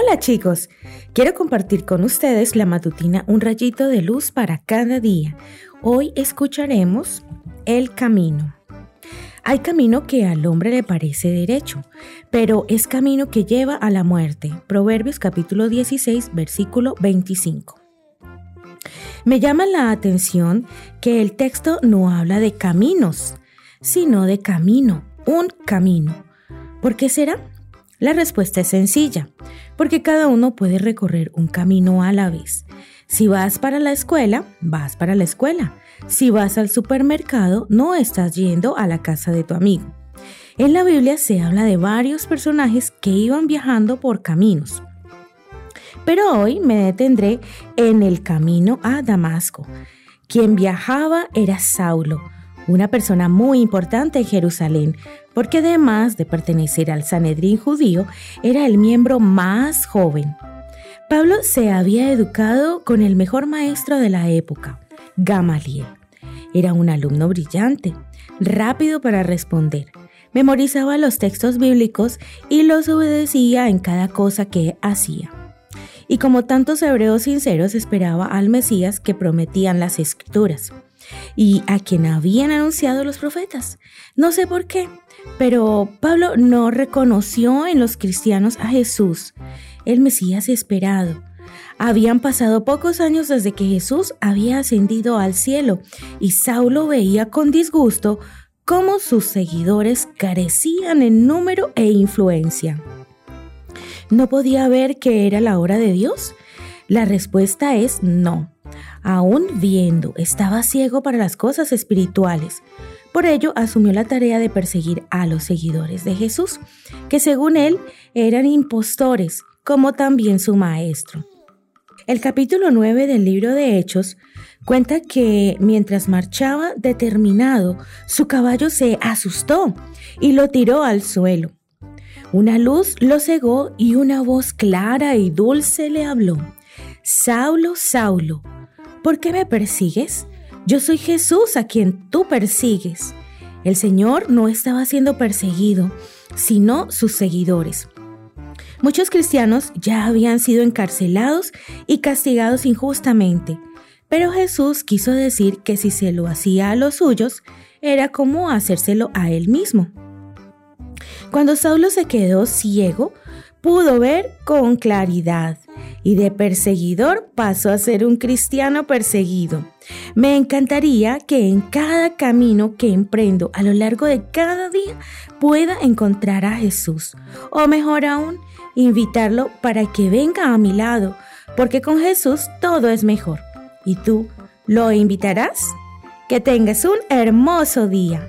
Hola chicos, quiero compartir con ustedes la matutina Un rayito de luz para cada día. Hoy escucharemos El camino. Hay camino que al hombre le parece derecho, pero es camino que lleva a la muerte. Proverbios capítulo 16, versículo 25. Me llama la atención que el texto no habla de caminos, sino de camino, un camino. ¿Por qué será? La respuesta es sencilla, porque cada uno puede recorrer un camino a la vez. Si vas para la escuela, vas para la escuela. Si vas al supermercado, no estás yendo a la casa de tu amigo. En la Biblia se habla de varios personajes que iban viajando por caminos. Pero hoy me detendré en el camino a Damasco. Quien viajaba era Saulo, una persona muy importante en Jerusalén, porque además de pertenecer al Sanedrín judío, era el miembro más joven. Pablo se había educado con el mejor maestro de la época, Gamaliel. Era un alumno brillante, rápido para responder. Memorizaba los textos bíblicos y los obedecía en cada cosa que hacía. Y como tantos hebreos sinceros esperaba al Mesías que prometían las escrituras y a quien habían anunciado los profetas. No sé por qué, pero Pablo no reconoció en los cristianos a Jesús, el Mesías esperado. Habían pasado pocos años desde que Jesús había ascendido al cielo y Saulo veía con disgusto cómo sus seguidores carecían en número e influencia. ¿No podía ver que era la hora de Dios? La respuesta es no. Aún viendo, estaba ciego para las cosas espirituales. Por ello asumió la tarea de perseguir a los seguidores de Jesús, que según él eran impostores, como también su maestro. El capítulo 9 del libro de Hechos cuenta que mientras marchaba determinado, su caballo se asustó y lo tiró al suelo. Una luz lo cegó y una voz clara y dulce le habló. Saulo, Saulo, ¿por qué me persigues? Yo soy Jesús a quien tú persigues. El Señor no estaba siendo perseguido, sino sus seguidores. Muchos cristianos ya habían sido encarcelados y castigados injustamente, pero Jesús quiso decir que si se lo hacía a los suyos, era como hacérselo a él mismo. Cuando Saulo se quedó ciego, pudo ver con claridad y de perseguidor pasó a ser un cristiano perseguido. Me encantaría que en cada camino que emprendo a lo largo de cada día pueda encontrar a Jesús, o mejor aún, invitarlo para que venga a mi lado, porque con Jesús todo es mejor. ¿Y tú lo invitarás? Que tengas un hermoso día.